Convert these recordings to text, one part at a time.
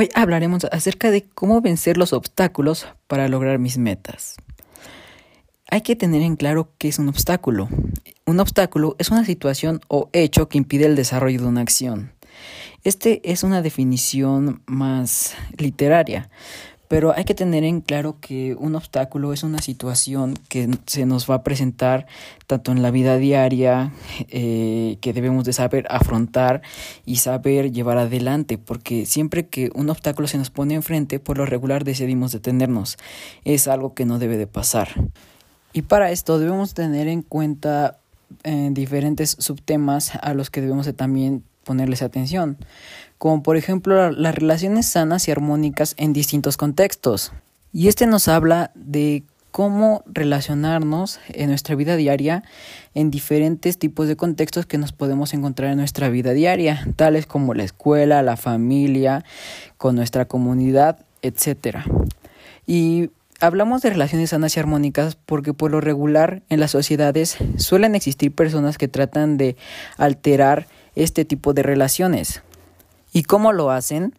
Hoy hablaremos acerca de cómo vencer los obstáculos para lograr mis metas. Hay que tener en claro qué es un obstáculo. Un obstáculo es una situación o hecho que impide el desarrollo de una acción. Este es una definición más literaria, pero hay que tener en claro que un obstáculo es una situación que se nos va a presentar tanto en la vida diaria, eh, que debemos de saber afrontar y saber llevar adelante, porque siempre que un obstáculo se nos pone enfrente, por lo regular decidimos detenernos. Es algo que no debe de pasar. Y para esto debemos tener en cuenta eh, diferentes subtemas a los que debemos de también ponerles atención como por ejemplo las relaciones sanas y armónicas en distintos contextos. Y este nos habla de cómo relacionarnos en nuestra vida diaria en diferentes tipos de contextos que nos podemos encontrar en nuestra vida diaria, tales como la escuela, la familia, con nuestra comunidad, etc. Y hablamos de relaciones sanas y armónicas porque por lo regular en las sociedades suelen existir personas que tratan de alterar este tipo de relaciones. ¿Y cómo lo hacen?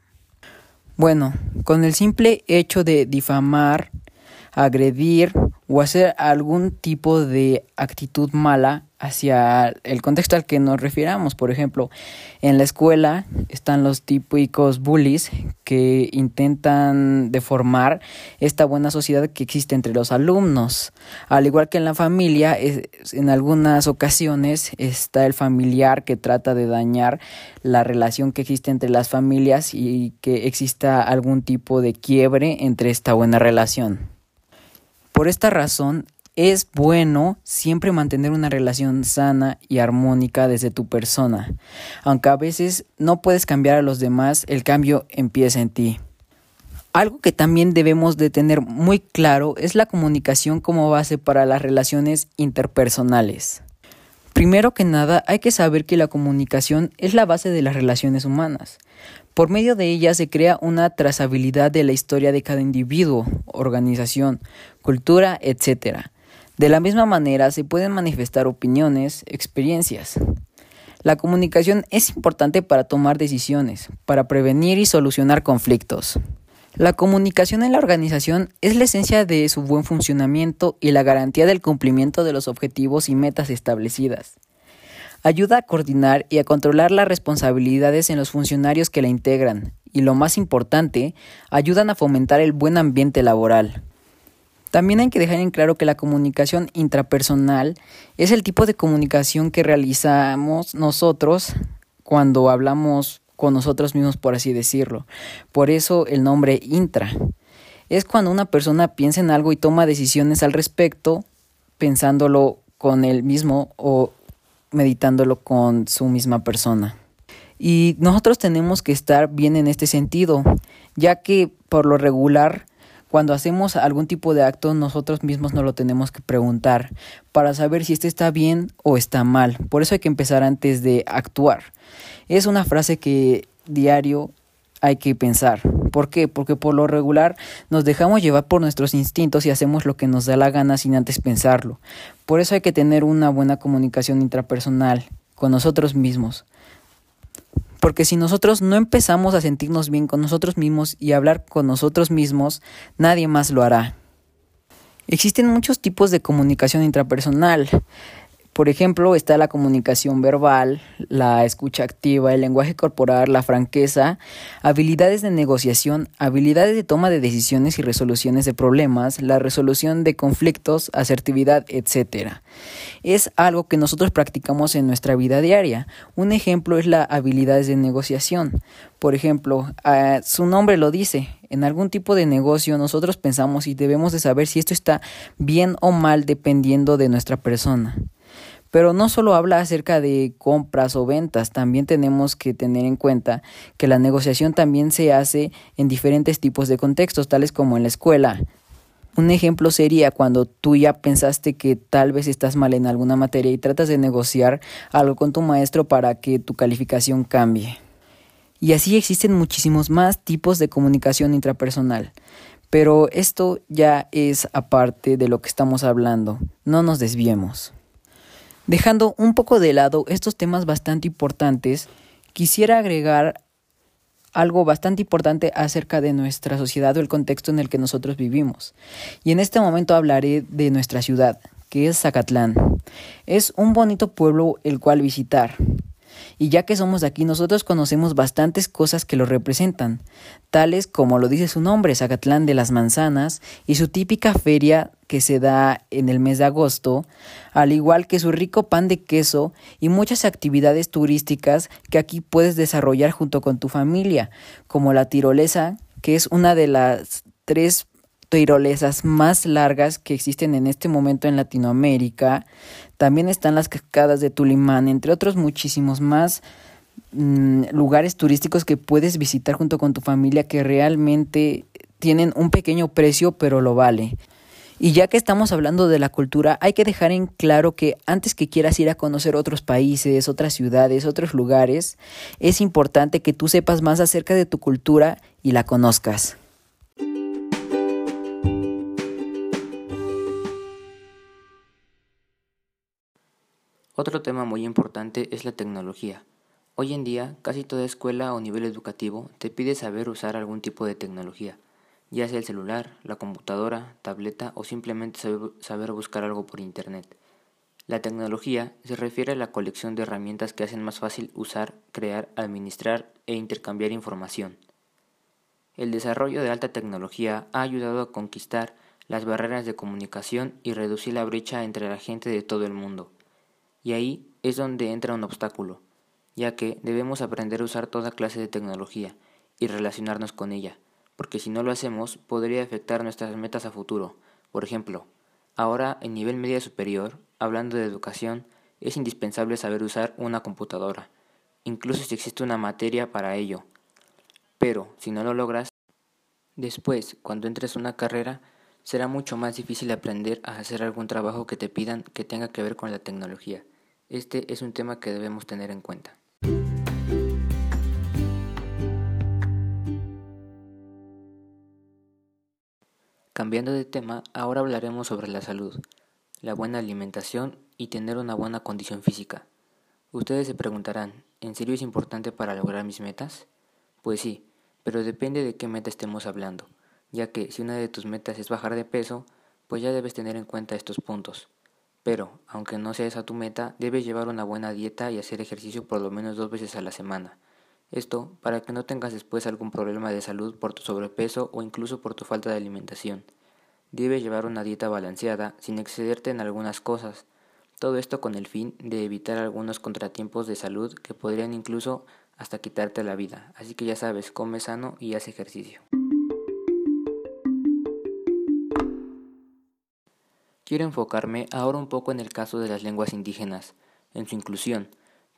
Bueno, con el simple hecho de difamar, agredir o hacer algún tipo de actitud mala hacia el contexto al que nos refiramos. Por ejemplo, en la escuela están los típicos bullies que intentan deformar esta buena sociedad que existe entre los alumnos. Al igual que en la familia, en algunas ocasiones está el familiar que trata de dañar la relación que existe entre las familias y que exista algún tipo de quiebre entre esta buena relación. Por esta razón, es bueno siempre mantener una relación sana y armónica desde tu persona. Aunque a veces no puedes cambiar a los demás, el cambio empieza en ti. Algo que también debemos de tener muy claro es la comunicación como base para las relaciones interpersonales. Primero que nada, hay que saber que la comunicación es la base de las relaciones humanas. Por medio de ella se crea una trazabilidad de la historia de cada individuo, organización, cultura, etc. De la misma manera se pueden manifestar opiniones, experiencias. La comunicación es importante para tomar decisiones, para prevenir y solucionar conflictos. La comunicación en la organización es la esencia de su buen funcionamiento y la garantía del cumplimiento de los objetivos y metas establecidas. Ayuda a coordinar y a controlar las responsabilidades en los funcionarios que la integran y, lo más importante, ayudan a fomentar el buen ambiente laboral. También hay que dejar en claro que la comunicación intrapersonal es el tipo de comunicación que realizamos nosotros cuando hablamos con nosotros mismos, por así decirlo. Por eso el nombre intra. Es cuando una persona piensa en algo y toma decisiones al respecto, pensándolo con él mismo o meditándolo con su misma persona. Y nosotros tenemos que estar bien en este sentido, ya que por lo regular, cuando hacemos algún tipo de acto, nosotros mismos nos lo tenemos que preguntar para saber si este está bien o está mal. Por eso hay que empezar antes de actuar. Es una frase que diario hay que pensar. ¿Por qué? Porque por lo regular nos dejamos llevar por nuestros instintos y hacemos lo que nos da la gana sin antes pensarlo. Por eso hay que tener una buena comunicación intrapersonal con nosotros mismos. Porque si nosotros no empezamos a sentirnos bien con nosotros mismos y hablar con nosotros mismos, nadie más lo hará. Existen muchos tipos de comunicación intrapersonal. Por ejemplo, está la comunicación verbal, la escucha activa, el lenguaje corporal, la franqueza, habilidades de negociación, habilidades de toma de decisiones y resoluciones de problemas, la resolución de conflictos, asertividad, etc. Es algo que nosotros practicamos en nuestra vida diaria. Un ejemplo es la habilidades de negociación. Por ejemplo, ah, su nombre lo dice, en algún tipo de negocio nosotros pensamos y debemos de saber si esto está bien o mal dependiendo de nuestra persona. Pero no solo habla acerca de compras o ventas, también tenemos que tener en cuenta que la negociación también se hace en diferentes tipos de contextos, tales como en la escuela. Un ejemplo sería cuando tú ya pensaste que tal vez estás mal en alguna materia y tratas de negociar algo con tu maestro para que tu calificación cambie. Y así existen muchísimos más tipos de comunicación intrapersonal. Pero esto ya es aparte de lo que estamos hablando. No nos desviemos. Dejando un poco de lado estos temas bastante importantes, quisiera agregar algo bastante importante acerca de nuestra sociedad o el contexto en el que nosotros vivimos. Y en este momento hablaré de nuestra ciudad, que es Zacatlán. Es un bonito pueblo el cual visitar. Y ya que somos aquí, nosotros conocemos bastantes cosas que lo representan, tales como lo dice su nombre, Zacatlán de las Manzanas, y su típica feria que se da en el mes de agosto, al igual que su rico pan de queso y muchas actividades turísticas que aquí puedes desarrollar junto con tu familia, como la tirolesa, que es una de las tres tirolesas más largas que existen en este momento en Latinoamérica. También están las cascadas de Tulimán, entre otros muchísimos más mm, lugares turísticos que puedes visitar junto con tu familia que realmente tienen un pequeño precio pero lo vale. Y ya que estamos hablando de la cultura, hay que dejar en claro que antes que quieras ir a conocer otros países, otras ciudades, otros lugares, es importante que tú sepas más acerca de tu cultura y la conozcas. Otro tema muy importante es la tecnología. Hoy en día, casi toda escuela o nivel educativo te pide saber usar algún tipo de tecnología, ya sea el celular, la computadora, tableta o simplemente saber, buscar algo por Internet. La tecnología se refiere a la colección de herramientas que hacen más fácil usar, crear, administrar e intercambiar información. El desarrollo de alta tecnología ha ayudado a conquistar las barreras de comunicación y reducir la brecha entre la gente de todo el mundo. Y ahí es donde entra un obstáculo, ya que debemos aprender a usar toda clase de tecnología y relacionarnos con ella, porque si no lo hacemos podría afectar nuestras metas a futuro. Por ejemplo, ahora en nivel media superior, hablando de educación, es indispensable saber usar una computadora, incluso si existe una materia para ello. Pero si no lo logras, después, cuando entres a una carrera, será mucho más difícil aprender a hacer algún trabajo que te pidan que tenga que ver con la tecnología. Este es un tema que debemos tener en cuenta. Cambiando de tema, ahora hablaremos sobre la salud, la buena alimentación y tener una buena condición física. Ustedes se preguntarán, ¿en serio es importante para lograr mis metas? Pues sí, pero depende de qué meta estemos hablando ya que si una de tus metas es bajar de peso, pues ya debes tener en cuenta estos puntos. Pero, aunque no sea esa tu meta, debes llevar una buena dieta y hacer ejercicio por lo menos dos veces a la semana. Esto para que no tengas después algún problema de salud por tu sobrepeso o incluso por tu falta de alimentación. Debes llevar una dieta balanceada sin excederte en algunas cosas. Todo esto con el fin de evitar algunos contratiempos de salud que podrían incluso hasta quitarte la vida. Así que ya sabes, come sano y haz ejercicio. Quiero enfocarme ahora un poco en el caso de las lenguas indígenas, en su inclusión,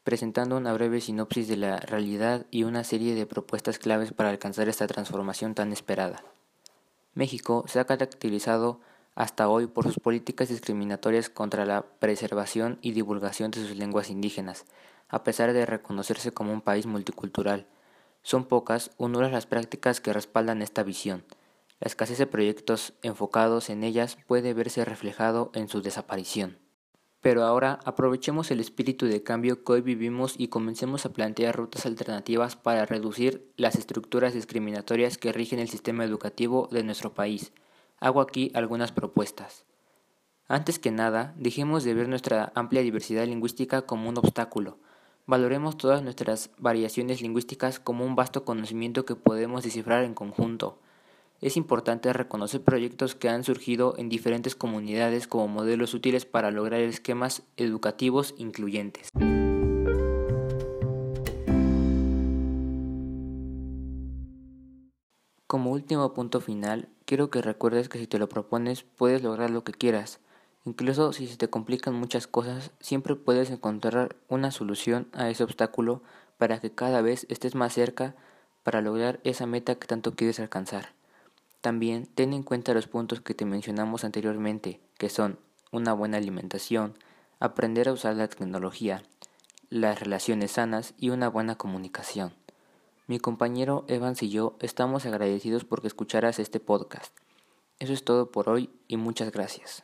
presentando una breve sinopsis de la realidad y una serie de propuestas claves para alcanzar esta transformación tan esperada. México se ha caracterizado hasta hoy por sus políticas discriminatorias contra la preservación y divulgación de sus lenguas indígenas, a pesar de reconocerse como un país multicultural. Son pocas o nulas las prácticas que respaldan esta visión. La escasez de proyectos enfocados en ellas puede verse reflejado en su desaparición. Pero ahora aprovechemos el espíritu de cambio que hoy vivimos y comencemos a plantear rutas alternativas para reducir las estructuras discriminatorias que rigen el sistema educativo de nuestro país. Hago aquí algunas propuestas. Antes que nada, dejemos de ver nuestra amplia diversidad lingüística como un obstáculo. Valoremos todas nuestras variaciones lingüísticas como un vasto conocimiento que podemos descifrar en conjunto es importante reconocer proyectos que han surgido en diferentes comunidades como modelos útiles para lograr esquemas educativos incluyentes. Como último punto final, quiero que recuerdes que si te lo propones puedes lograr lo que quieras. Incluso si se te complican muchas cosas, siempre puedes encontrar una solución a ese obstáculo para que cada vez estés más cerca para lograr esa meta que tanto quieres alcanzar. También ten en cuenta los puntos que te mencionamos anteriormente, que son una buena alimentación, aprender a usar la tecnología, las relaciones sanas y una buena comunicación. Mi compañero Evans y yo estamos agradecidos porque escucharas este podcast. Eso es todo por hoy y muchas gracias.